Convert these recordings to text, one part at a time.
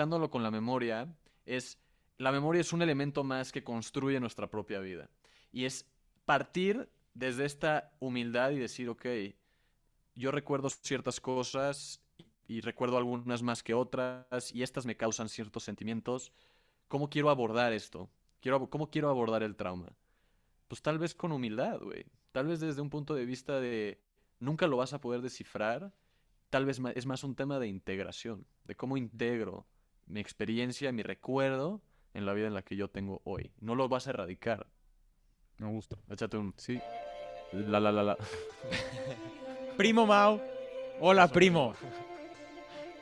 conectándolo con la memoria, es la memoria es un elemento más que construye nuestra propia vida. Y es partir desde esta humildad y decir, ok, yo recuerdo ciertas cosas y recuerdo algunas más que otras y estas me causan ciertos sentimientos. ¿Cómo quiero abordar esto? Quiero, ¿Cómo quiero abordar el trauma? Pues tal vez con humildad, güey. Tal vez desde un punto de vista de nunca lo vas a poder descifrar. Tal vez es más un tema de integración, de cómo integro mi experiencia, mi recuerdo en la vida en la que yo tengo hoy. No lo vas a erradicar. Me gusta. Échate un sí. La la la la. primo Mau. Hola, primo.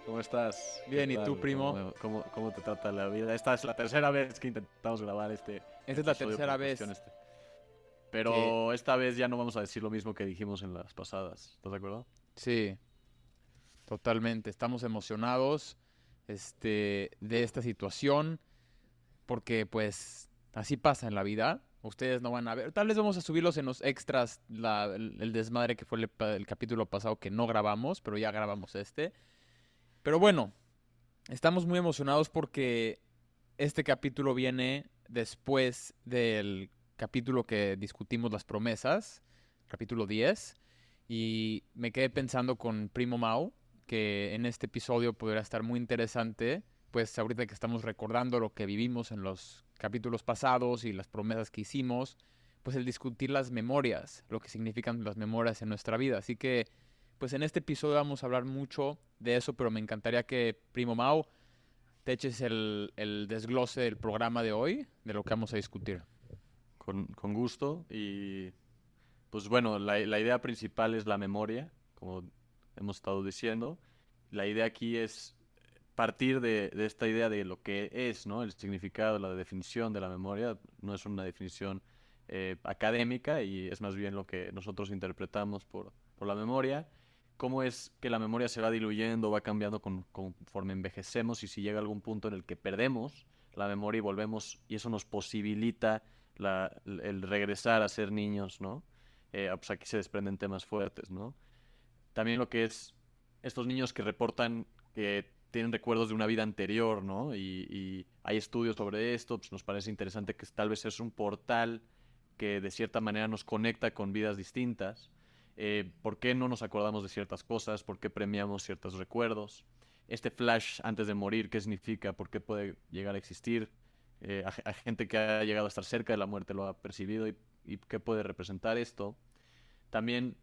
¿Cómo estás? Bien, ¿y tú, primo? ¿Cómo, ¿Cómo, te trata la vida? Esta es la tercera vez que intentamos grabar este. Esta es la tercera vez. Este. Pero esta vez ya no vamos a decir lo mismo que dijimos en las pasadas. ¿Estás de acuerdo? Sí. Totalmente. Estamos emocionados este, de esta situación. Porque, pues, así pasa en la vida. Ustedes no van a ver. Tal vez vamos a subirlos en los extras, el, desmadre que fue el, capítulo pasado que no grabamos, pero ya grabamos este. Pero bueno, estamos muy emocionados porque este capítulo viene después del capítulo que discutimos las promesas, capítulo 10. Y me quedé pensando con Primo Mau que en este episodio podría estar muy interesante, pues ahorita que estamos recordando lo que vivimos en los capítulos pasados y las promesas que hicimos, pues el discutir las memorias, lo que significan las memorias en nuestra vida. Así que, pues en este episodio vamos a hablar mucho de eso, pero me encantaría que, primo Mau, te eches el, desglose del programa de hoy, de lo que vamos a discutir. Con, gusto y pues bueno, la, idea principal es la memoria, como hemos estado diciendo. La idea aquí es partir de, esta idea de lo que es, ¿no? El significado, la definición de la memoria. No es una definición eh, académica y es más bien lo que nosotros interpretamos por, la memoria. Cómo es que la memoria se va diluyendo, va cambiando conforme envejecemos y si llega algún punto en el que perdemos la memoria y volvemos y eso nos posibilita el regresar a ser niños, ¿no? Eh, pues aquí se desprenden temas fuertes, ¿no? También lo que es estos niños que reportan que tienen recuerdos de una vida anterior, ¿no? Y, hay estudios sobre esto, pues nos parece interesante que tal vez es un portal que de cierta manera nos conecta con vidas distintas. Eh, ¿Por qué no nos acordamos de ciertas cosas? ¿Por qué premiamos ciertos recuerdos? Este flash antes de morir, ¿qué significa? ¿Por qué puede llegar a existir? Eh, a, gente que ha llegado a estar cerca de la muerte lo ha percibido y, y qué puede representar esto. También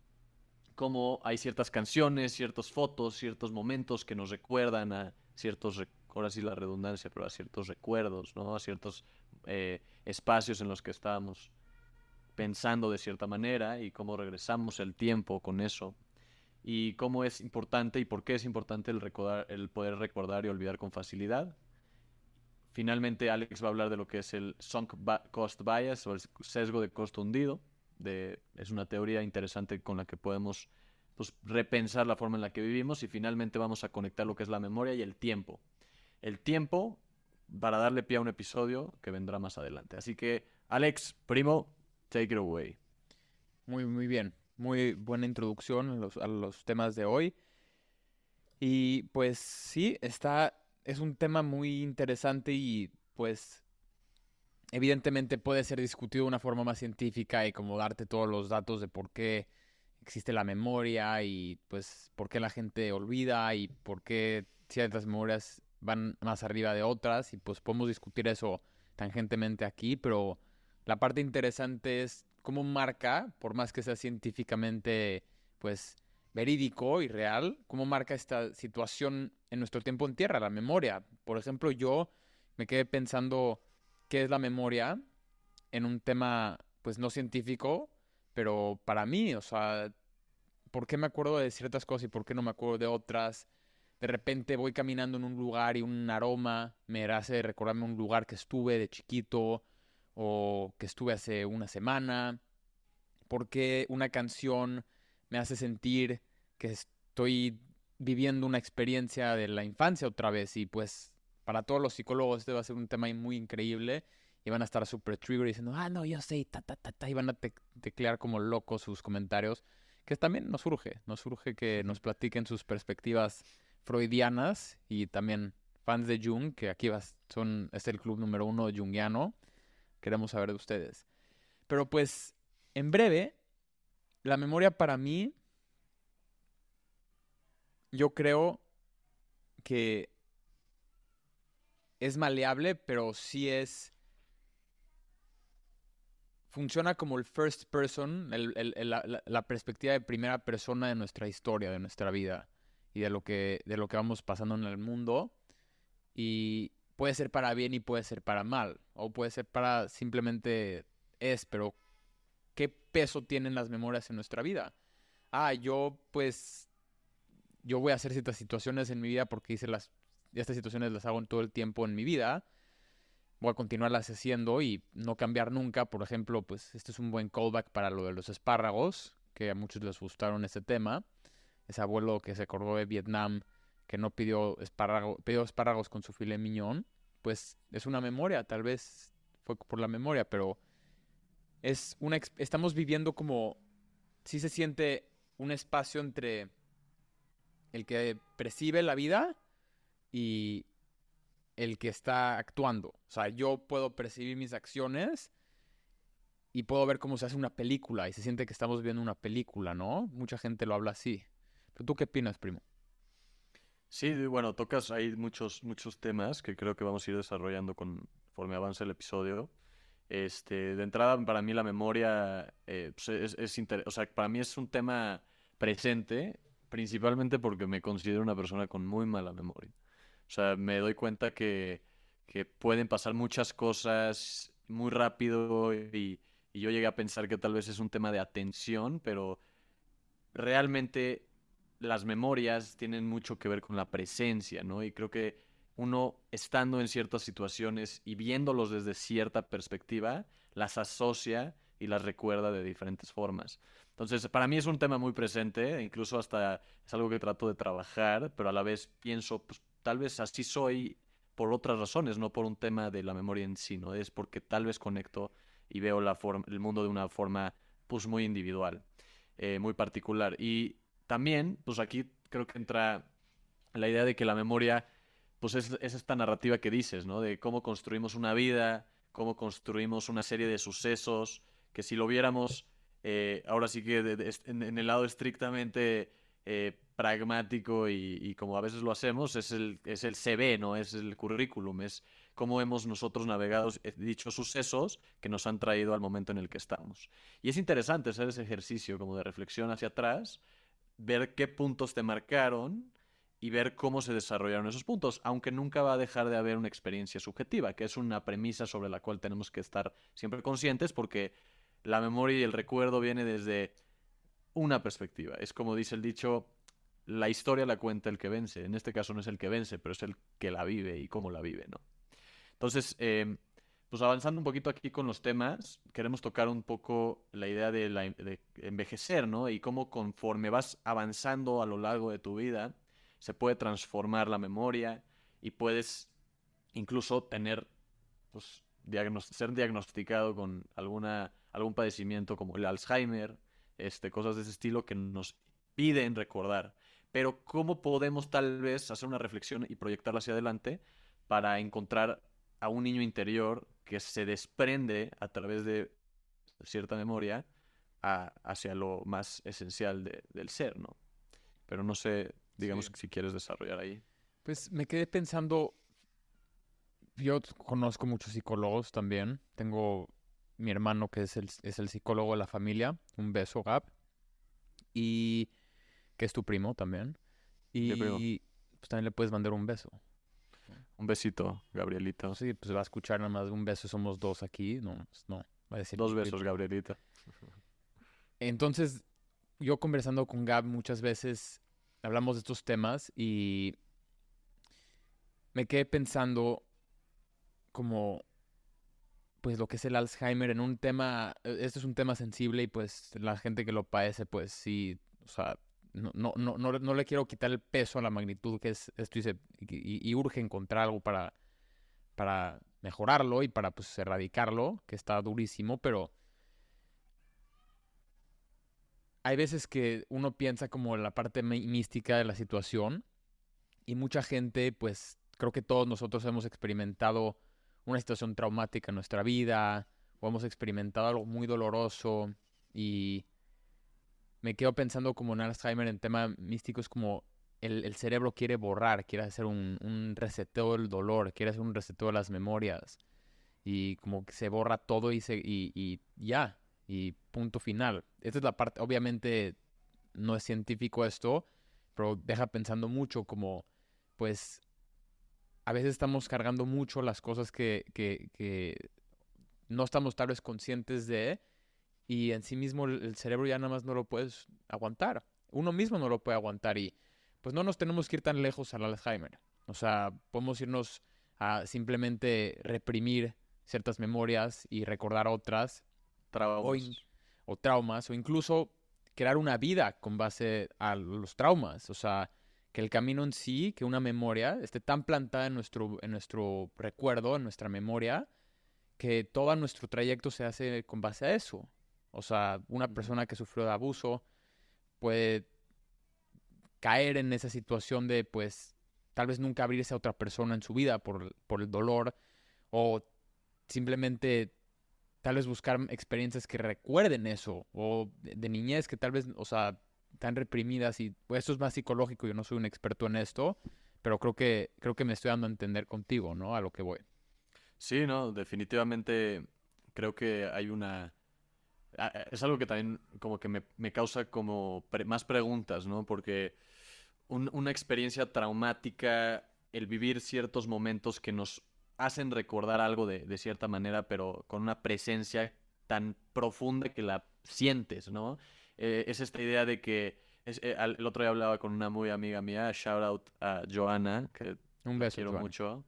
cómo hay ciertas canciones, ciertas fotos, ciertos momentos que nos recuerdan a ciertos, ahora sí la redundancia, pero a ciertos recuerdos, ¿no? A ciertos eh, espacios en los que estábamos pensando de cierta manera y cómo regresamos el tiempo con eso y cómo es importante y por qué es importante el, recordar, el poder recordar y olvidar con facilidad. Finalmente, Alex va a hablar de lo que es el sunk cost bias o el sesgo de costo hundido, es una teoría interesante con la que podemos pues, repensar la forma en la que vivimos y finalmente vamos a conectar lo que es la memoria y el tiempo. El tiempo para darle pie a un episodio que vendrá más adelante. Así que, Alex, primo, take it away. Muy, muy bien. Muy buena introducción a los, a los temas de hoy. Y pues sí, está, es un tema muy interesante y pues evidentemente puede ser discutido de una forma más científica y como darte todos los datos de por qué existe la memoria y pues por qué la gente olvida y por qué ciertas memorias van más arriba de otras y pues podemos discutir eso tangentemente aquí, pero la parte interesante es cómo marca, por más que sea científicamente pues verídico y real, cómo marca esta situación en nuestro tiempo en tierra, la memoria. Por ejemplo, yo me quedé pensando qué es la memoria en un tema, pues no científico, pero para mí, o sea, ¿por qué me acuerdo de ciertas cosas y por qué no me acuerdo de otras? De repente voy caminando en un lugar y un aroma me hace recordarme un lugar que estuve de chiquito o que estuve hace una semana. ¿Por qué una canción me hace sentir que estoy viviendo una experiencia de la infancia otra vez? Y pues para todos los psicólogos este va a ser un tema muy increíble y van a estar súper trigger diciendo, ah, no, yo sé, ta, ta, ta, ta, y van a teclear como locos sus comentarios, que también nos surge, nos surge que nos platiquen sus perspectivas freudianas y también fans de Jung, que aquí son, es el club número uno jungiano, queremos saber de ustedes. Pero pues, en breve, la memoria para mí, yo creo que es maleable, pero sí es funciona como el first person, la, perspectiva de primera persona de nuestra historia, de nuestra vida y de lo que, de lo que vamos pasando en el mundo. Y puede ser para bien y puede ser para mal. O puede ser para simplemente es, pero ¿qué peso tienen las memorias en nuestra vida? Ah, yo pues, yo voy a hacer ciertas situaciones en mi vida porque hice las, estas situaciones las hago en todo el tiempo en mi vida voy a continuarlas haciendo y no cambiar nunca. Por ejemplo, pues este es un buen callback para lo de los espárragos, que a muchos les gustaron ese tema. Ese abuelo que se acordó de Vietnam, que no pidió, espárrago, pidió espárragos con su filet miñón, pues es una memoria, tal vez fue por la memoria, pero es una estamos viviendo como si se siente un espacio entre el que percibe la vida y el que está actuando. O sea, yo puedo percibir mis acciones y puedo ver cómo se hace una película y se siente que estamos viendo una película, ¿no? Mucha gente lo habla así. ¿Pero tú qué opinas, primo? Sí, bueno, tocas ahí muchos, muchos temas que creo que vamos a ir desarrollando conforme avance el episodio. Este, de entrada, para mí la memoria eh, pues, es, es o sea, para mí es un tema presente, principalmente porque me considero una persona con muy mala memoria. O sea, me doy cuenta que, pueden pasar muchas cosas muy rápido y, yo llegué a pensar que tal vez es un tema de atención, pero realmente las memorias tienen mucho que ver con la presencia, ¿no? Y creo que uno estando en ciertas situaciones y viéndolos desde cierta perspectiva, las asocia y las recuerda de diferentes formas. Entonces, para mí es un tema muy presente, incluso hasta es algo que trato de trabajar, pero a la vez pienso, pues, tal vez así soy por otras razones, no por un tema de la memoria en sí, ¿no? Es porque tal vez conecto y veo la el mundo de una forma pues muy individual, eh, muy particular. Y también, pues aquí creo que entra la idea de que la memoria, pues es, esta narrativa que dices, ¿no? De cómo construimos una vida, cómo construimos una serie de sucesos, que si lo viéramos, eh, ahora sí que en, el lado estrictamente eh, pragmático y, como a veces lo hacemos, es el, es el CV, no es el currículum, es cómo hemos nosotros navegado eh, dichos sucesos que nos han traído al momento en el que estamos. Y es interesante hacer ese ejercicio como de reflexión hacia atrás, ver qué puntos te marcaron y ver cómo se desarrollaron esos puntos, aunque nunca va a dejar de haber una experiencia subjetiva, que es una premisa sobre la cual tenemos que estar siempre conscientes porque la memoria y el recuerdo viene desde una perspectiva. Es como dice el dicho, la historia la cuenta el que vence. En este caso no es el que vence, pero es el que la vive y cómo la vive, ¿no? Entonces, em, pues avanzando un poquito aquí con los temas, queremos tocar un poco la idea de, envejecer, ¿no? Y cómo conforme vas avanzando a lo largo de tu vida, se puede transformar la memoria y puedes incluso tener, pues, ser diagnosticado con alguna, algún padecimiento como el Alzheimer, este, cosas de ese estilo que nos piden recordar pero cómo podemos tal vez hacer una reflexión y proyectarla hacia adelante para encontrar a un niño interior que se desprende a través de cierta memoria hacia lo más esencial del ser, ¿no? Pero no sé, digamos, si quieres desarrollar ahí. Pues me quedé pensando, yo conozco muchos psicólogos también, tengo mi hermano que es el, es el psicólogo de la familia, un beso, Gap, y que es tu primo también. Y pues también le puedes mandar un beso. Un besito, Gabrielita. Sí, pues va a escuchar nada más un beso, somos dos aquí. No, pues, no. Va a decir dos besos, Gabrielita. Entonces, yo conversando con Gab muchas veces hablamos de estos temas y me quedé pensando como pues lo que es el Alzheimer en un tema, este es un tema sensible y pues la gente que lo padece pues sí, o sea, no, no, no, no, le quiero quitar el peso a la magnitud que es esto y, urge encontrar algo para, para mejorarlo y para pues erradicarlo, que está durísimo, pero hay veces que uno piensa como en la parte mística de la situación y mucha gente pues creo que todos nosotros hemos experimentado una situación traumática en nuestra vida o hemos experimentado algo muy doloroso y me quedo pensando como en Alzheimer en tema místico es como el, cerebro quiere borrar, quiere hacer un, un reseteo del dolor, quiere hacer un reseteo de las memorias y como que se borra todo y, se, y, y ya, y punto final. Esta es la parte, obviamente no es científico esto, pero deja pensando mucho como, pues, a veces estamos cargando mucho las cosas que, que, que no estamos tal vez conscientes de y en sí mismo el, cerebro ya nada más no lo puedes aguantar. Uno mismo no lo puede aguantar y pues no nos tenemos que ir tan lejos al Alzheimer. O sea, podemos irnos a simplemente reprimir ciertas memorias y recordar otras. Traumas. o traumas, o incluso crear una vida con base a los traumas. O sea, que el camino en sí, que una memoria esté tan plantada en nuestro, en nuestro recuerdo, en nuestra memoria, que todo nuestro trayecto se hace con base a eso. O sea, una persona que sufrió de abuso puede caer en esa situación de, pues, tal vez nunca abrirse a otra persona en su vida por, por el dolor, o simplemente tal vez buscar experiencias que recuerden eso, o de, niñez que tal vez, o sea, tan reprimidas y pues esto es más psicológico, yo no soy un experto en esto, pero creo que creo que me estoy dando a entender contigo, ¿no? A lo que voy. Sí, no, definitivamente creo que hay una es algo que también como que me, causa como más preguntas, ¿no? Porque una experiencia traumática, el vivir ciertos momentos que nos hacen recordar algo de, cierta manera, pero con una presencia tan profunda que la sientes, ¿no? Eh, es esta idea de que eh, el otro día hablaba con una muy amiga mía, shout out a Joana, que Un beso, quiero mucho.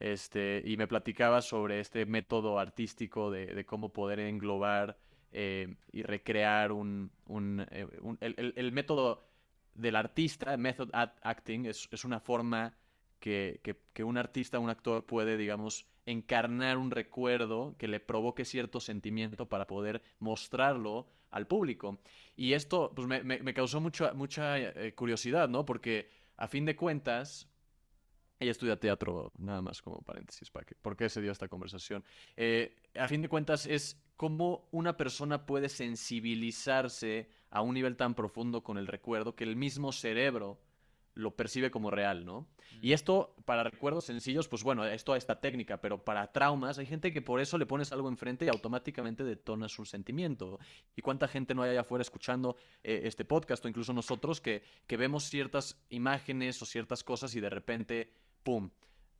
Este, y me platicaba sobre este método artístico de, cómo poder englobar eh, y recrear un, el, método del artista, method acting, es, es una forma que, un artista, un actor puede, digamos, encarnar un recuerdo que le provoque cierto sentimiento para poder mostrarlo al público. Y esto pues, me, causó mucha, mucha eh, curiosidad, ¿no? Porque a fin de cuentas, ella estudia teatro, nada más como paréntesis, para que, ¿por qué se dio esta conversación? Eh, a fin de cuentas es cómo una persona puede sensibilizarse a un nivel tan profundo con el recuerdo que el mismo cerebro lo percibe como real, ¿no? Y esto, para recuerdos sencillos, pues bueno, es toda esta técnica, pero para traumas hay gente que por eso le pones algo enfrente y automáticamente detona su sentimiento. ¿Y cuánta gente no hay allá afuera escuchando eh, este podcast o incluso nosotros que, que vemos ciertas imágenes o ciertas cosas y de repente, ¡pum!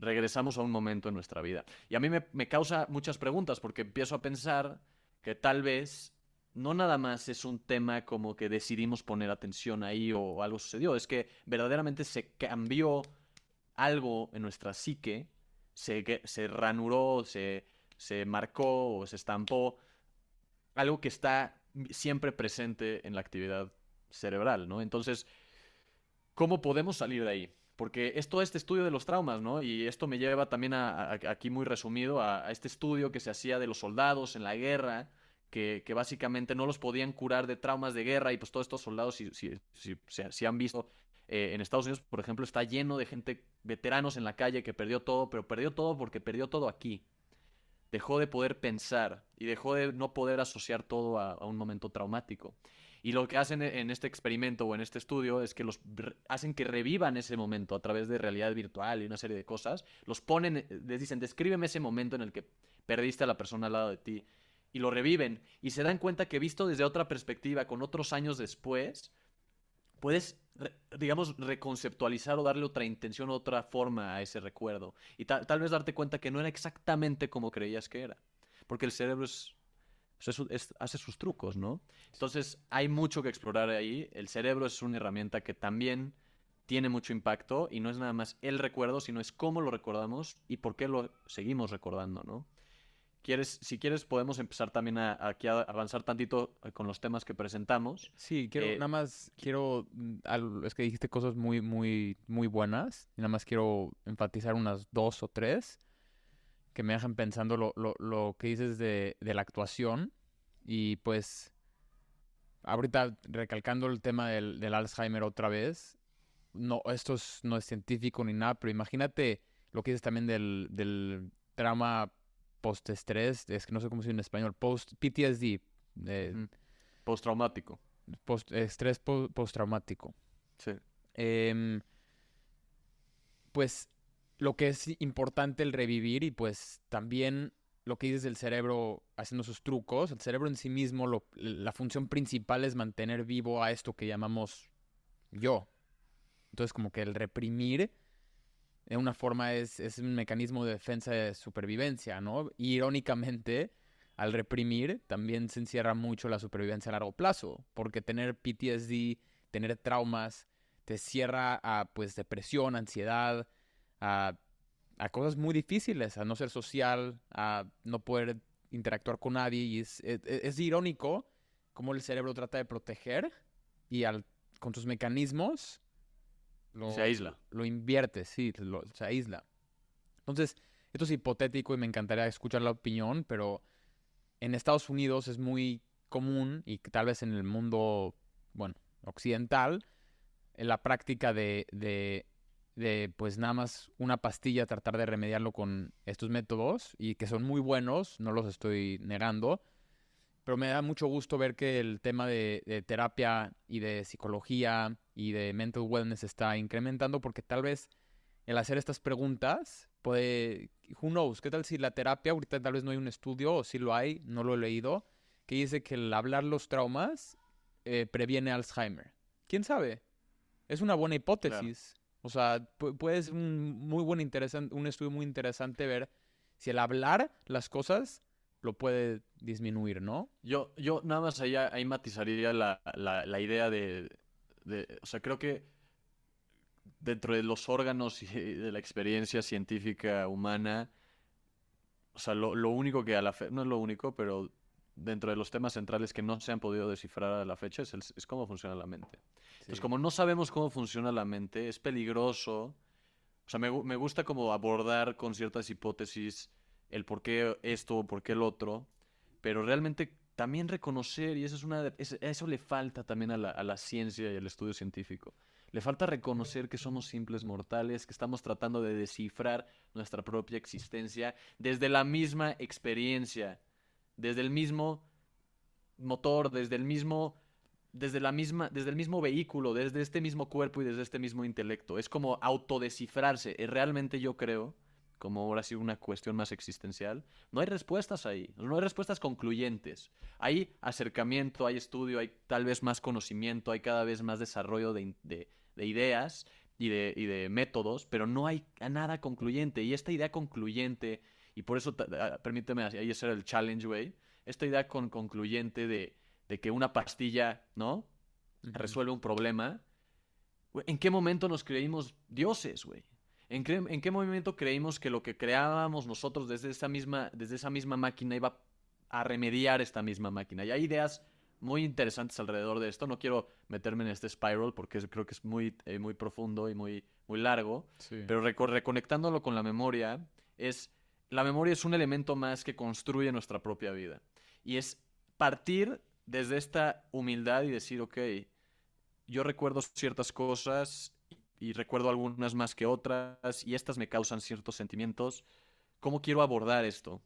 Regresamos a un momento en nuestra vida. Y a mí me, causa muchas preguntas porque empiezo a pensar que tal vez no nada más es un tema como que decidimos poner atención ahí o algo sucedió, es que verdaderamente se cambió algo en nuestra psique, se, se ranuró, se, se marcó o se estampó, algo que está siempre presente en la actividad cerebral, ¿no? Entonces, ¿cómo podemos salir de ahí? Porque es todo este estudio de los traumas, ¿no? Y esto me lleva también a, aquí muy resumido a, este estudio que se hacía de los soldados en la guerra, que, básicamente no los podían curar de traumas de guerra y pues todos estos soldados, si, si, si, han visto eh, en Estados Unidos, por ejemplo, está lleno de gente, veteranos en la calle que perdió todo, pero perdió todo porque perdió todo aquí. Dejó de poder pensar y dejó de no poder asociar todo a, un momento traumático. Y lo que hacen en este experimento o en este estudio es que los hacen que revivan ese momento a través de realidad virtual y una serie de cosas. Los ponen, eh, les dicen, descríbeme ese momento en el que perdiste a la persona al lado de ti y lo reviven y se dan cuenta que visto desde otra perspectiva, con otros años después, puedes, digamos, reconceptualizar o darle otra intención, otra forma a ese recuerdo. Y tal vez darte cuenta que no era exactamente como creías que era. Porque el cerebro es, hace sus trucos, ¿no? Entonces hay mucho que explorar ahí. El cerebro es una herramienta que también tiene mucho impacto y no es nada más el recuerdo, sino es cómo lo recordamos y por qué lo seguimos recordando, ¿no? ¿Quieres, si quieres, podemos empezar también a, aquí a avanzar tantito eh, con los temas que presentamos. Sí, quiero, eh, nada más quiero, mm, es que dijiste cosas muy, muy, muy buenas, y nada más quiero enfatizar unas dos o tres que me dejan pensando lo, lo, lo que dices de, de, la actuación. Y pues, ahorita recalcando el tema del, del Alzheimer otra vez, no, esto no es científico ni nada, pero imagínate lo que dices también del, del trauma post-estrés, es que no sé cómo se dice en español, post-PTSD. Mm. Post-traumático. Post, estrés post-traumático. Sí. Em, pues lo que es importante el revivir y pues también lo que dices del cerebro haciendo sus trucos, el cerebro en sí mismo, la función principal es mantener vivo a esto que llamamos yo. Entonces como que el reprimir de una forma es, es un mecanismo de defensa de supervivencia, ¿no? irónicamente, al reprimir también se encierra mucho la supervivencia a largo plazo, porque tener PTSD, tener traumas, te cierra a pues depresión, ansiedad, a, a cosas muy difíciles, a no ser social, a no poder interactuar con nadie. Y es, es, es irónico cómo el cerebro trata de proteger y al, con sus mecanismos se aísla. Lo invierte, sí, se aísla. Entonces, esto es hipotético y me encantaría escuchar la opinión, pero en Estados Unidos es muy común y tal vez en el mundo, bueno, occidental, en la práctica de, de, de, pues nada más una pastilla, tratar de remediarlo con estos métodos y que son muy buenos, no los estoy negando, pero me da mucho gusto ver que el tema de, terapia y de psicología y de mental wellness está incrementando porque tal vez el hacer estas preguntas puede, who knows, qué tal si la terapia, ahorita tal vez no hay un estudio o si lo hay, no lo he leído, que dice que el hablar los traumas eh, previene Alzheimer. ¿Quién sabe? Es una buena hipótesis. O sea, puede ser un muy buen interesante, un estudio muy interesante ver si el hablar las cosas lo puede disminuir, ¿no? Yo, yo nada más ahí, ahí matizaría la, la, idea de, de, O sea, creo que dentro de los órganos y de la experiencia científica humana, o sea, lo, lo único que a la fe, no es lo único, pero dentro de los temas centrales que no se han podido descifrar a la fecha es, es cómo funciona la mente. Entonces, como no sabemos cómo funciona la mente, es peligroso. O sea, me, me gusta como abordar con ciertas hipótesis el por qué esto o por qué el otro, pero realmente también reconocer, y eso, es una, eso le falta también a la, a la ciencia y al estudio científico. Le falta reconocer que somos simples mortales, que estamos tratando de descifrar nuestra propia existencia desde la misma experiencia, desde el mismo motor, desde el mismo desde la misma desde el mismo vehículo, desde este mismo cuerpo y desde este mismo intelecto. Es como autodescifrarse. Realmente yo creo como ahora sí una cuestión más existencial, no hay respuestas ahí, no hay respuestas concluyentes. Hay acercamiento, hay estudio, hay tal vez más conocimiento, hay cada vez más desarrollo de, ideas y de, y de, métodos, pero no hay nada concluyente. Y esta idea concluyente, y por eso, ah, permíteme, ahí ese era el challenge, güey, esta idea con concluyente de, de que una pastilla, ¿no? Resuelve un problema. ¿En qué momento nos creímos dioses, güey? ¿En qué, momento creímos que lo que creábamos nosotros desde esa, misma, desde esa misma máquina iba a remediar esta misma máquina? Y hay ideas muy interesantes alrededor de esto. No quiero meterme en este spiral porque creo que es muy, eh, muy profundo y muy, muy largo. Pero reconectándolo con la memoria, es, la memoria es un elemento más que construye nuestra propia vida. Y es partir desde esta humildad y decir, ok, yo recuerdo ciertas cosas y recuerdo algunas más que otras y estas me causan ciertos sentimientos. ¿Cómo quiero abordar esto?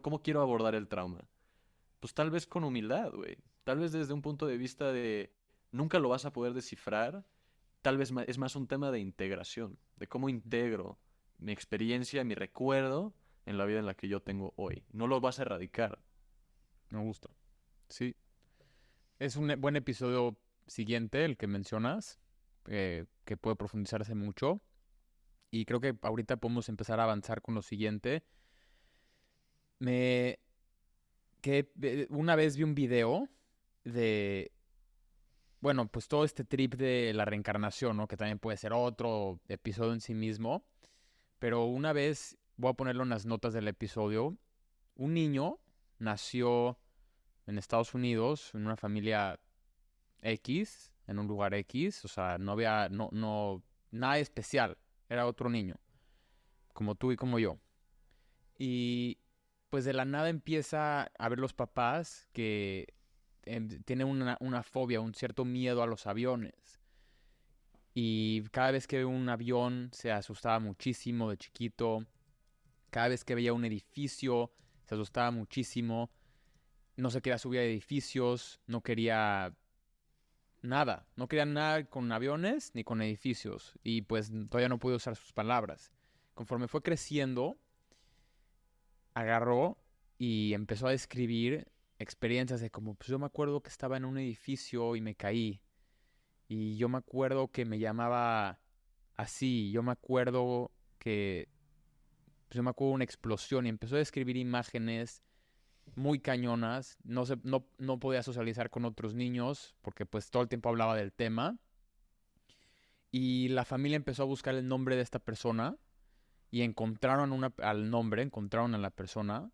¿Cómo quiero abordar el trauma? Pues tal vez con humildad, güey. Tal vez desde un punto de vista de nunca lo vas a poder descifrar. Tal vez es más un tema de integración, de cómo integro mi experiencia, mi recuerdo en la vida en la que yo tengo hoy. No lo vas a erradicar. Me gusta. Sí. Es un buen episodio siguiente, el que mencionas. Eh, que puede profundizarse mucho. Y creo que ahorita podemos empezar a avanzar con lo siguiente. Me. que eh, una vez vi un video de. Bueno, pues todo este trip de la reencarnación, ¿no? Que también puede ser otro episodio en sí mismo. Pero una vez, voy a ponerlo en las notas del episodio. Un niño nació en Estados Unidos, en una familia X, en un lugar X, o sea, no había, no, no, nada especial, era otro niño, como tú y como yo. Y pues de la nada empieza a ver los papás que em, tienen una, una, fobia, un cierto miedo a los aviones. Y cada vez que veía un avión se asustaba muchísimo de chiquito. Cada vez que veía un edificio se asustaba muchísimo. No se quería subir a edificios, no quería nada. No quería nada con aviones ni con edificios. Y pues todavía no pude usar sus palabras. Conforme fue creciendo, agarró y empezó a describir experiencias de como, pues yo me acuerdo que estaba en un edificio y me caí. Y yo me acuerdo que me llamaba así. Yo me acuerdo que, pues yo me acuerdo de una explosión y empezó a describir imágenes muy cañonas. No, se, no, no podía socializar con otros niños porque pues todo el tiempo hablaba del tema. Y la familia empezó a buscar el nombre de esta persona y encontraron una, al nombre, encontraron a la persona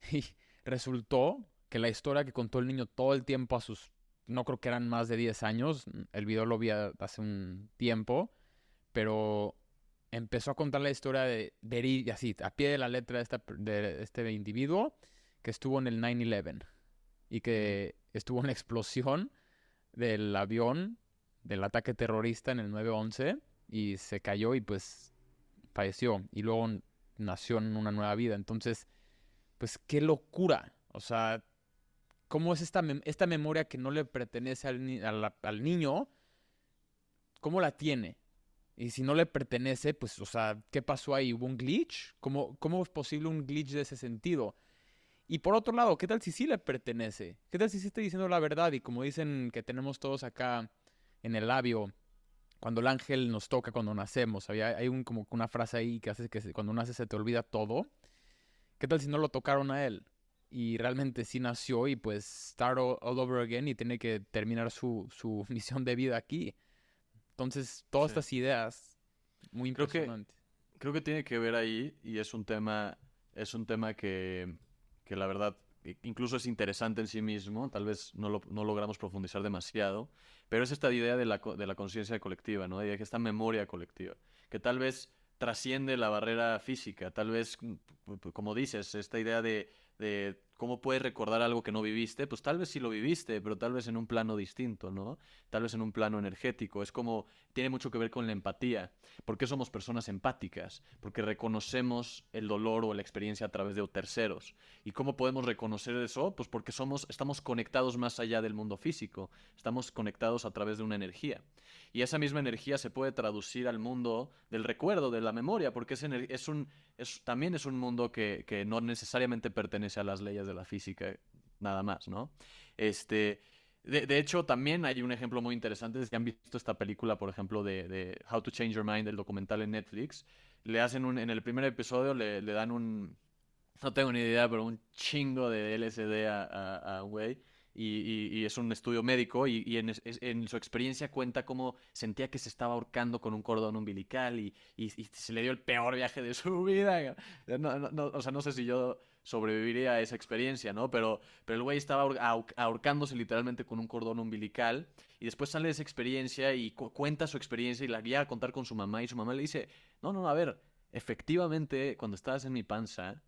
y resultó que la historia que contó el niño todo el tiempo a sus, no creo que eran más de 10 años, el video lo vi hace un tiempo, pero empezó a contar la historia de, de así, a pie de la letra de, esta, de este individuo que estuvo en el 9-11 y que estuvo en la explosión del avión del ataque terrorista en el 9-11 y se cayó y pues falleció y luego nació en una nueva vida. Entonces, pues qué locura. O sea, ¿cómo es esta, esta memoria que no le pertenece al, al, niño? ¿Cómo la tiene? Y si no le pertenece, pues, o sea, ¿qué pasó ahí? ¿Hubo un glitch? ¿Cómo, ¿Cómo es posible un glitch de ese sentido? Y por otro lado, ¿qué tal si sí le pertenece? ¿Qué tal si sí está diciendo la verdad? Y como dicen que tenemos todos acá en el labio, cuando el ángel nos toca cuando nacemos, había, hay un, como una frase ahí que hace que cuando naces se te olvida todo. ¿Qué tal si no lo tocaron a él? Y realmente sí nació y pues start all, over again y tiene que terminar su, su misión de vida aquí. Entonces, todas estas ideas, muy impresionantes. Creo que, creo que tiene que ver ahí y es un tema, es un tema que que la verdad incluso es interesante en sí mismo, tal vez no, lo, no logramos profundizar demasiado, pero es esta idea de la, de la conciencia colectiva, ¿no? De esta memoria colectiva, que tal vez trasciende la barrera física, tal vez, como dices, esta idea de, de ¿Cómo puedes recordar algo que no viviste? Pues tal vez sí lo viviste, pero tal vez en un plano distinto, ¿no? Tal vez en un plano energético. Es como, tiene mucho que ver con la empatía. ¿Por qué somos personas empáticas? Porque reconocemos el dolor o la experiencia a través de terceros. ¿Y cómo podemos reconocer eso? Pues porque somos, estamos conectados más allá del mundo físico. Estamos conectados a través de una energía. Y esa misma energía se puede traducir al mundo del recuerdo, de la memoria, porque es, es un, es, también es un mundo que, que no necesariamente pertenece a las leyes de la física, nada más, ¿no? Este, de, hecho, también hay un ejemplo muy interesante, si han visto esta película, por ejemplo, de, How to Change Your Mind, el documental en Netflix, le hacen un, en el primer episodio le, dan un, no tengo ni idea, pero un chingo de LSD a, un güey. Y, es un estudio médico y, en, en, su experiencia cuenta cómo sentía que se estaba ahorcando con un cordón umbilical y, se le dio el peor viaje de su vida. o sea, no sé si yo sobreviviría a esa experiencia, ¿no? Pero, pero el güey estaba ahorcándose literalmente con un cordón umbilical y después sale de esa experiencia y cuenta su experiencia y la guía a contar con su mamá y su mamá le dice, no, no, a ver, efectivamente cuando estabas en mi panza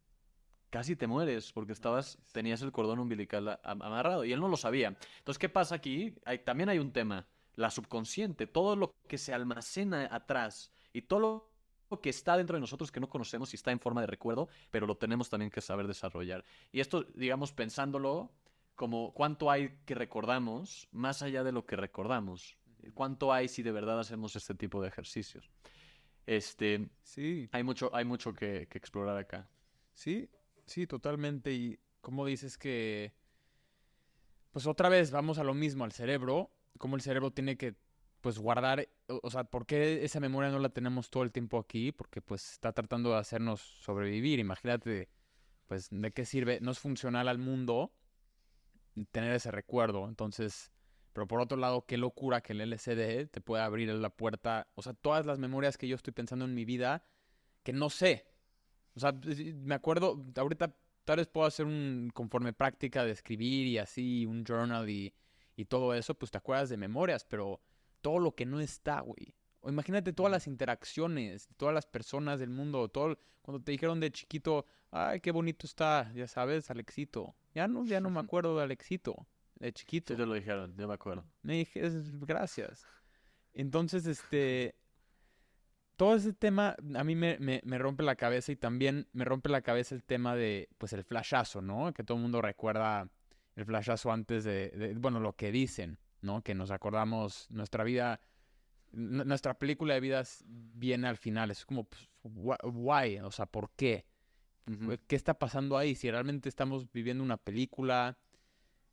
casi te mueres porque estabas tenías el cordón umbilical amarrado y él no lo sabía. Entonces, ¿qué pasa aquí? Hay, también hay un tema, la subconsciente, todo lo que se almacena atrás y todo lo que está dentro de nosotros que no conocemos y está en forma de recuerdo, pero lo tenemos también que saber desarrollar. Y esto, digamos, pensándolo como cuánto hay que recordamos más allá de lo que recordamos. ¿Cuánto hay si de verdad hacemos este tipo de ejercicios? Este, sí. Hay mucho, hay mucho que, que explorar acá. Sí, sí, totalmente. Y como dices que, pues otra vez vamos a lo mismo, al cerebro, cómo el cerebro tiene que pues guardar, o, sea, ¿por qué esa memoria no la tenemos todo el tiempo aquí? Porque pues está tratando de hacernos sobrevivir. Imagínate, pues, ¿de qué sirve? No es funcional al mundo tener ese recuerdo. Entonces, pero por otro lado, qué locura que el LCD te pueda abrir la puerta. O sea, todas las memorias que yo estoy pensando en mi vida que no sé. O sea, me acuerdo, ahorita tal vez puedo hacer un conforme práctica de escribir y así, un journal y, y todo eso, pues te acuerdas de memorias, pero todo lo que no está, güey. O imagínate todas las interacciones, todas las personas del mundo, todo cuando te dijeron de chiquito, ay, qué bonito está, ya sabes, Alexito. Ya no, ya no me acuerdo de Alexito, de chiquito. Sí te lo dijeron, yo me acuerdo. Me dije, gracias. Entonces, este, todo ese tema a mí me, me, rompe la cabeza y también me rompe la cabeza el tema de, pues, el flashazo, ¿no? Que todo el mundo recuerda el flashazo antes de, bueno, lo que dicen, ¿no? Que nos acordamos, nuestra vida, nuestra película de vidas viene al final. Es como, pues, why, o sea, ¿por qué? ¿Qué está pasando ahí? Si realmente estamos viviendo una película,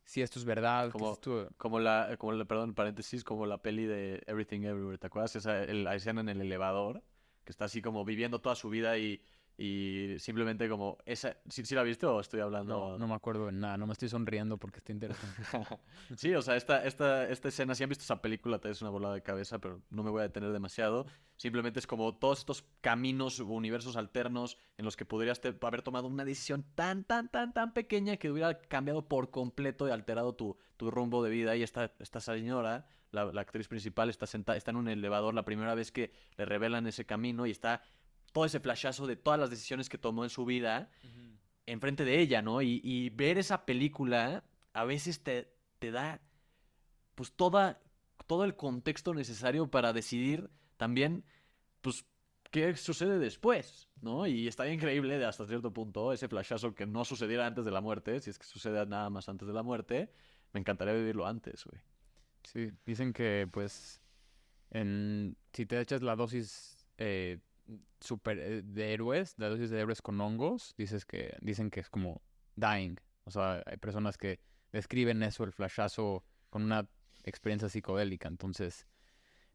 si esto es verdad. Como, como, la, como la, perdón, paréntesis, como la peli de Everything Everywhere, ¿te acuerdas? Esa la escena en el elevador, que está así como viviendo toda su vida y y simplemente como esa... ¿Sí, la viste o estoy hablando? No, no me acuerdo de nada. No me estoy sonriendo porque está interesante. sí, o sea, esta, esta, esta escena, si han visto esa película, te es una volada de cabeza, pero no me voy a detener demasiado. Simplemente es como todos estos caminos o universos alternos en los que podrías haber tomado una decisión tan, tan, tan, tan pequeña que hubiera cambiado por completo y alterado tu, tu rumbo de vida. Y esta, esta señora, la, la actriz principal, está, sentada, está en un elevador la primera vez que le revelan ese camino y está todo ese flashazo de todas las decisiones que tomó en su vida enfrente de ella, ¿no? Y, ver esa película a veces te, te da pues toda, todo el contexto necesario para decidir también pues qué sucede después, ¿no? Y está increíble de hasta cierto punto ese flashazo que no sucediera antes de la muerte, si es que sucede nada más antes de la muerte, me encantaría vivirlo antes, güey. Sí, dicen que pues en, si te echas la dosis eh, super eh, de héroes, de dosis de héroes con hongos, dices que, dicen que es como dying. O sea, hay personas que describen eso, el flashazo, con una experiencia psicodélica. Entonces,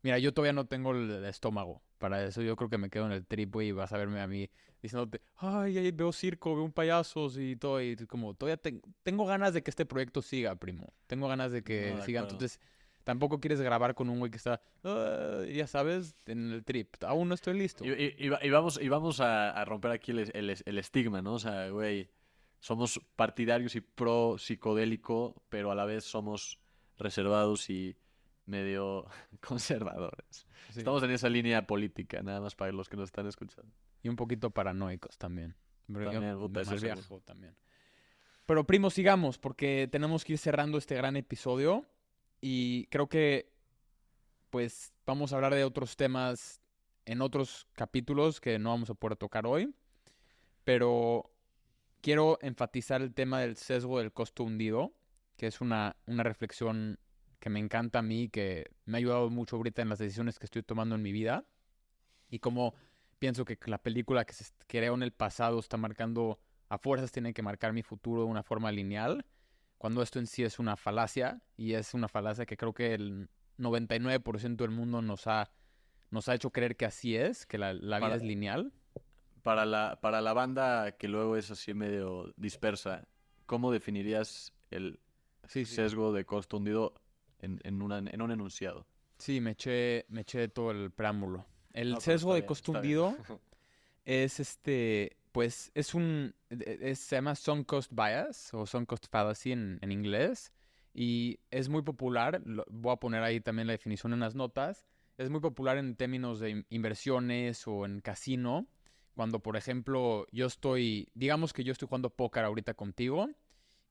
mira, yo todavía no tengo el estómago para eso. Yo creo que me quedo en el trip, y vas a verme a mí diciéndote, ay, veo circo, veo un payasos y todo. Y como, todavía tengo ganas de que este proyecto siga, primo. Tengo ganas de que siga. Entonces, Tampoco quieres grabar con un güey que está, ah", ya sabes, en el trip. Aún no estoy listo. Y, vamos, y vamos a, romper aquí el, estigma, ¿no? O sea, güey, somos partidarios y pro psicodélico, pero a la vez somos reservados y medio conservadores. Estamos en esa línea política, nada más para los que nos están escuchando. Y un poquito paranoicos también. También, también. Pero primo, sigamos, porque tenemos que ir cerrando este gran episodio. Y creo que, pues, vamos a hablar de otros temas en otros capítulos que no vamos a poder tocar hoy. Pero quiero enfatizar el tema del sesgo del costo hundido, que es una, una reflexión que me encanta a mí, que me ha ayudado mucho ahorita en las decisiones que estoy tomando en mi vida. Y como pienso que la película que se creó en el pasado está marcando, a fuerzas tiene que marcar mi futuro de una forma lineal cuando esto en sí es una falacia y es una falacia que creo que el 99% del mundo nos ha, nos ha hecho creer que así es, que la, vida es lineal. Para la, para la banda que luego es así medio dispersa, ¿cómo definirías el sesgo de costo hundido en, en, en, un enunciado? Sí, me eché, me eché todo el preámbulo. El sesgo de costo hundido es este pues es un, e, se llama Cost Bias o Sunk Cost Fallacy en, en inglés y es muy popular, voy a poner ahí también la definición en las notas, es muy popular en términos de inversiones o en casino, cuando por ejemplo yo estoy, digamos que yo estoy jugando póker ahorita contigo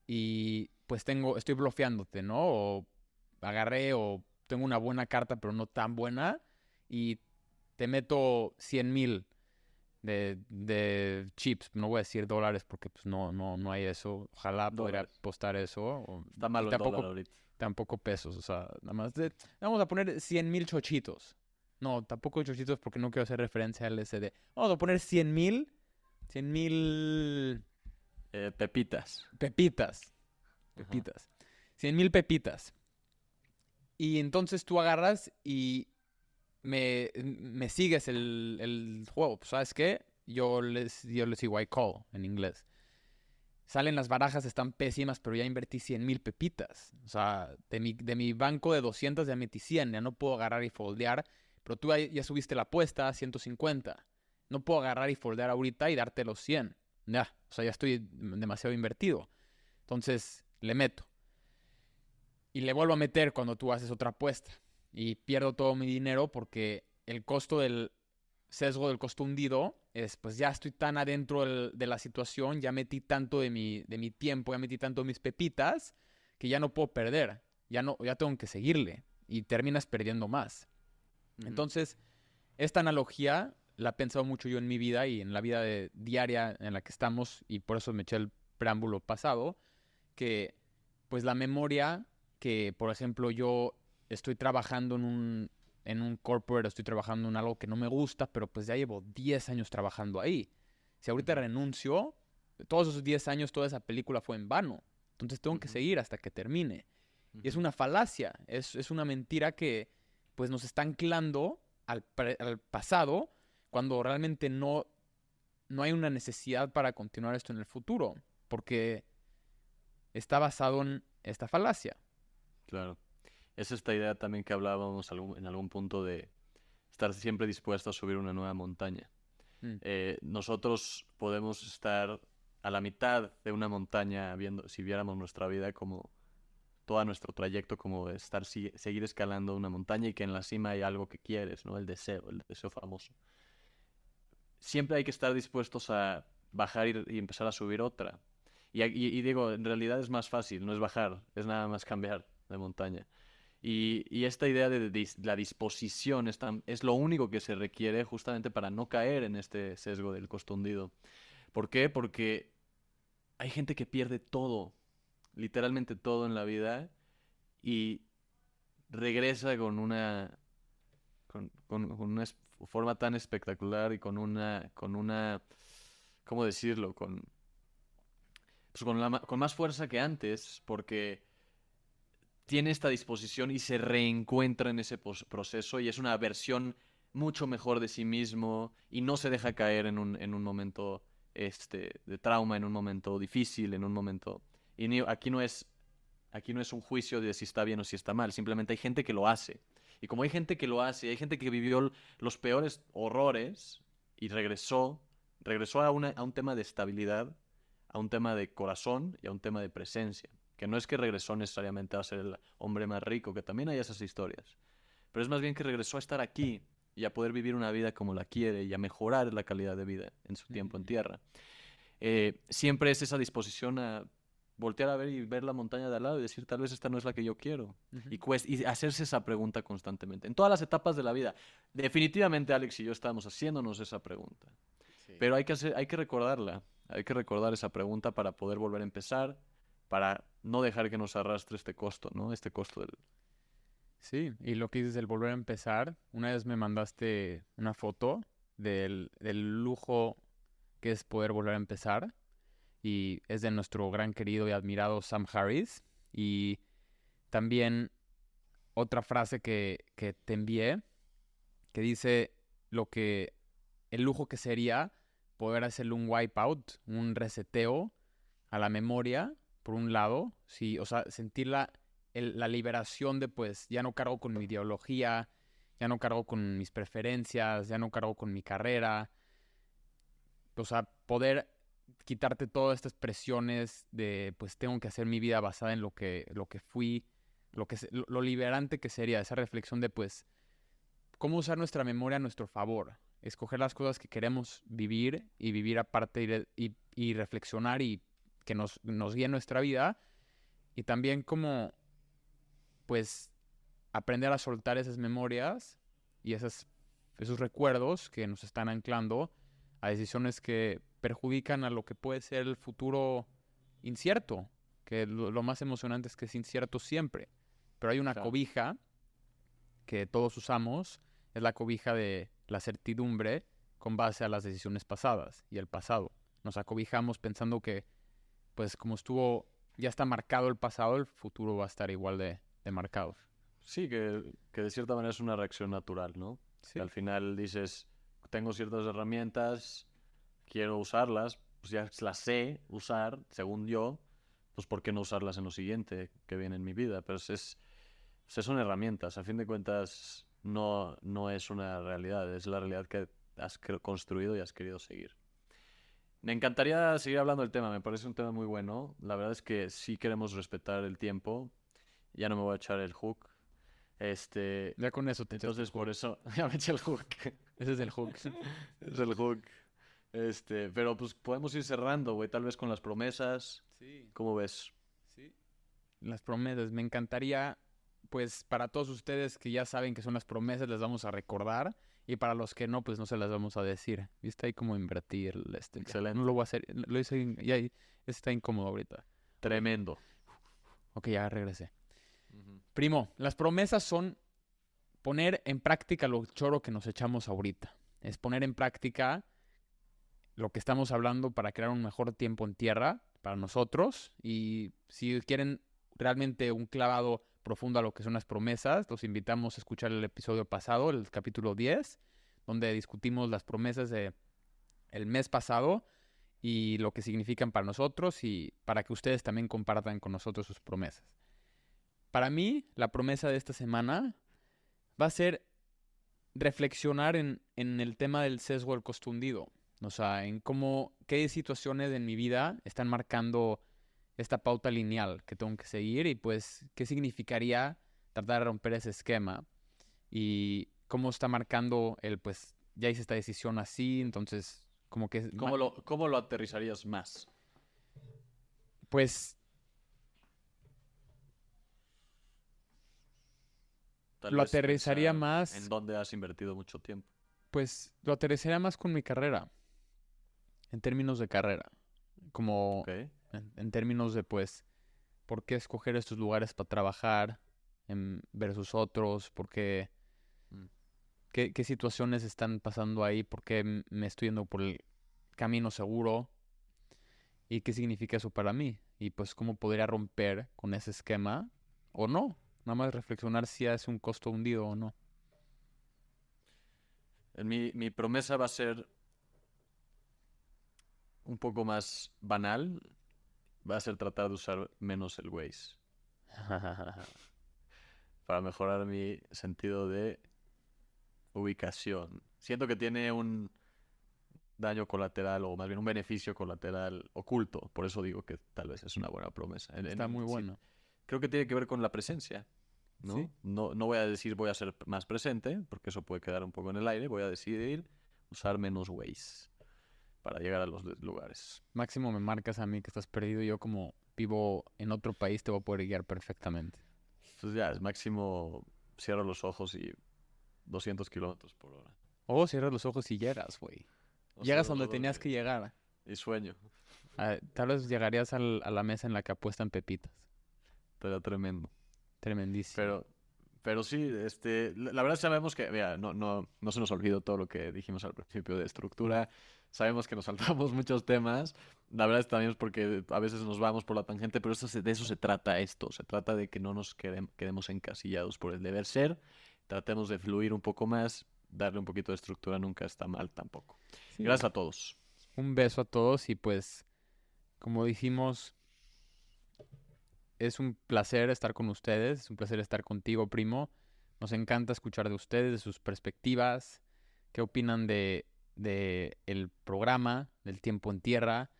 y pues tengo, estoy bloqueándote, ¿no? O agarré o tengo una buena carta pero no tan buena y te meto 100 mil de, chips, no voy a decir dólares porque pues no, no, no hay eso. Ojalá podría apostar eso. Está malo tampoco, Tampoco pesos, o sea, nada más vamos a poner 100 mil chochitos. No, tampoco chochitos porque no quiero hacer referencia al SD. Vamos a poner 100 mil, 100 mil... Eh, pepitas. Pepitas. Pepitas. 100 mil pepitas. Y entonces tú agarras y me, me sigues el, el, juego. Pues, ¿Sabes qué? Yo les, yo les digo I call en inglés. Salen las barajas, están pésimas, pero ya invertí 100 mil pepitas. O sea, de mi, de mi banco de 200 ya metí 100, ya no puedo agarrar y foldear. Pero tú ya subiste la apuesta a 150. No puedo agarrar y foldear ahorita y darte los 100. Ya, o sea, ya estoy demasiado invertido. Entonces, le meto. Y le vuelvo a meter cuando tú haces otra apuesta y pierdo todo mi dinero porque el costo del sesgo del costo hundido es, pues ya estoy tan adentro de la situación, ya metí tanto de mi, de mi tiempo, ya metí tanto de mis pepitas, que ya no puedo perder, ya, no, ya tengo que seguirle y terminas perdiendo más. Entonces, esta analogía la he pensado mucho yo en mi vida y en la vida diaria en la que estamos, y por eso me eché el preámbulo pasado, que pues la memoria que, por ejemplo, yo estoy trabajando en un, en un corporate, estoy trabajando en algo que no me gusta, pero pues ya llevo 10 años trabajando ahí. Si ahorita renuncio, todos esos 10 años, toda esa película fue en vano. Entonces tengo que seguir hasta que termine. Y es una falacia, es, es, una mentira que pues nos está anclando al, al, pasado cuando realmente no, no hay una necesidad para continuar esto en el futuro, porque está basado en esta falacia. Claro. Es esta idea también que hablábamos en algún punto de estar siempre dispuesto a subir una nueva montaña. Mm. Eh, nosotros podemos estar a la mitad de una montaña viendo, si viéramos nuestra vida como todo nuestro trayecto, como estar seguir escalando una montaña y que en la cima hay algo que quieres, ¿no? El deseo, el deseo famoso. Siempre hay que estar dispuestos a bajar y empezar a subir otra. Y, digo, en realidad es más fácil, no es bajar, es nada más cambiar de montaña. Y, esta idea de, la disposición es, lo único que se requiere justamente para no caer en este sesgo del costo hundido. ¿Por qué? Porque hay gente que pierde todo, literalmente todo en la vida, y regresa con una, con, con una forma tan espectacular y con una, con una, ¿cómo decirlo? Con pues, con, más fuerza que antes, porque tiene esta disposición y se reencuentra en ese proceso y es una versión mucho mejor de sí mismo y no se deja caer en un, en un momento este, de trauma, en un momento difícil, en un momento... Y aquí no es aquí no es un juicio de si está bien o si está mal, simplemente hay gente que lo hace. Y como hay gente que lo hace, hay gente que vivió los peores horrores y regresó, regresó a, una, a un tema de estabilidad a un tema de corazón y a un tema de presencia. Que no es que regresó necesariamente a ser el hombre más rico, que también hay esas historias. Pero es más bien que regresó a estar aquí y a poder vivir una vida como la quiere y a mejorar la calidad de vida en su tiempo en tierra. Eh, siempre es esa disposición a voltear a ver y ver la montaña de al lado y decir, tal vez esta no es la que yo quiero. y, y, hacerse esa pregunta constantemente. En todas las etapas de la vida. Definitivamente Alex y yo estamos haciéndonos esa pregunta. Pero hay que, hacer, hay que recordarla. Hay que recordar esa pregunta para poder volver a empezar, para no dejar que nos arrastre este costo, ¿no? Este costo del... Sí, y lo que dices del volver a empezar, una vez me mandaste una foto del, del lujo que es poder volver a empezar y es de nuestro gran querido y admirado Sam Harris y también otra frase que, que te envié que dice lo que el lujo que sería poder hacerle un wipeout, un reseteo a la memoria, por un lado, sí, o sea, sentir la, la liberación de pues ya no cargo con mi ideología, ya no cargo con mis preferencias, ya no cargo con mi carrera, o sea, poder quitarte todas estas presiones de pues tengo que hacer mi vida basada en lo que, lo que fui, lo, que, lo liberante que sería esa reflexión de pues cómo usar nuestra memoria a nuestro favor, escoger las cosas que queremos vivir y vivir aparte y, y, reflexionar y que nos, nos guíe nuestra vida. Y también como, pues, aprender a soltar esas memorias y esas, esos recuerdos que nos están anclando a decisiones que perjudican a lo que puede ser el futuro incierto. Que lo, más emocionante es que es incierto siempre. Pero hay una cobija que todos usamos, es la cobija de la certidumbre con base a las decisiones pasadas y el pasado. Nos acobijamos pensando que, pues como estuvo, ya está marcado el pasado, el futuro va a estar igual de, marcado. Sí, que, de cierta manera es una reacción natural, ¿no? Sí. al final dices, tengo ciertas herramientas, quiero usarlas, pues ya las sé usar, según yo, pues ¿por qué no usarlas en lo siguiente que viene en mi vida? Pero es, es, son herramientas, a fin de cuentas no, no es una realidad, es la realidad que has construido y has querido seguir. Me encantaría seguir hablando del tema, me parece un tema muy bueno. La verdad es que sí queremos respetar el tiempo. Ya no me voy a echar el hook. Este, ya con eso te Entonces por eso ya me eché el hook. Ese es el hook. es el hook. Este, pero pues podemos ir cerrando, güey, tal vez con las promesas. Sí. ¿Cómo ves? Sí. Las promesas, me encantaría pues para todos ustedes que ya saben que son las promesas, les vamos a recordar. Y para los que no, pues no se las vamos a decir. ¿Viste ahí como invertir este? Excelente. No lo voy a hacer. Lo hice. Ya ahí- está incómodo ahorita. Tremendo. Ok, ya regresé. Primo, las promesas son poner en práctica lo choro que nos echamos ahorita. Es poner en práctica lo que estamos hablando para crear un mejor tiempo en tierra para nosotros. Y si quieren realmente un clavado profundo a lo que son las promesas, los invitamos a escuchar el episodio pasado, el capítulo 10, donde discutimos las promesas de el mes pasado y lo que significan para nosotros y para que ustedes también compartan con nosotros sus promesas. Para mí, la promesa de esta semana va a ser reflexionar en, en el tema del sesgo del costo hundido. O sea, en cómo, qué situaciones en mi vida están marcando esta pauta lineal que tengo que seguir y pues qué significaría tratar de romper ese esquema y cómo está marcando el pues ya hice esta decisión así, entonces como que ¿Cómo lo, ¿Cómo lo aterrizarías más? pues Tal Lo aterrizaría más- En dónde has invertido mucho tiempo. pues lo aterrizaría más con mi carrera en términos de carrera, como. En, en términos de pues por qué escoger estos lugares para trabajar en- versus otros, por qué, Mm. qué, qué situaciones están pasando ahí, por qué me estoy yendo por el camino seguro y qué significa eso para mí y pues cómo podría romper con ese esquema o no, nada más reflexionar si es un costo hundido o no. En Mi, mi promesa va a ser un poco más banal. Va a ser tratar de usar menos el Waze. Para mejorar mi sentido de ubicación. Siento que tiene un daño colateral o más bien un beneficio colateral oculto. Por eso digo que tal vez es una buena promesa. En- en- Está muy sí, bueno. creo que tiene que ver con la presencia. ¿no? Sí. No, no voy a decir voy a ser más presente, porque eso puede quedar un poco en el aire. Voy a decidir usar menos Waze para llegar a los lu- lugares. Máximo me marcas a mí que estás perdido. Yo como vivo en otro país te voy a poder guiar perfectamente. Entonces ya, es máximo cierro los ojos y 200 kilómetros por hora. O cierras los ojos y llegas, güey. O Llegas donde tenías que llegar. Y sueño. Ah, tal vez llegarías al- a la mesa en la que apuestan pepitas. Estaría tremendo. Tremendísimo. Pero, pero sí, este, la la verdad sabemos que, vea, no, no, no se nos olvidó todo lo que dijimos al principio de estructura. Sabemos que nos saltamos muchos temas. La verdad es también es porque a veces nos vamos por la tangente, pero eso de eso se trata esto. Se trata de que no nos quedem- quedemos encasillados por el deber ser. Tratemos de fluir un poco más. Darle un poquito de estructura nunca está mal tampoco. Sí. Gracias a todos. Un beso a todos y pues, como dijimos, es un placer estar con ustedes, es un placer estar contigo, primo. Nos encanta escuchar de ustedes, de sus perspectivas, qué opinan de, de el programa, del tiempo en tierra,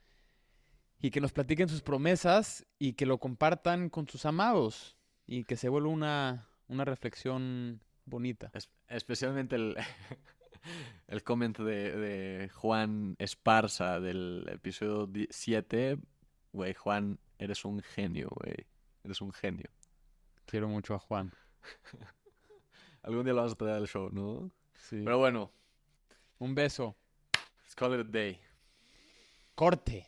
y que nos platiquen sus promesas y que lo compartan con sus amados y que se vuelva una, una reflexión bonita. Es- especialmente el, el comment de, de Juan Esparza del episodio 7. Güey, Juan, eres un genio, güey. Eres un genio. Quiero mucho a Juan. Algún día lo vamos a traer al show, ¿no? Sí. Pero bueno, Un beso. let's call it a day. Corte.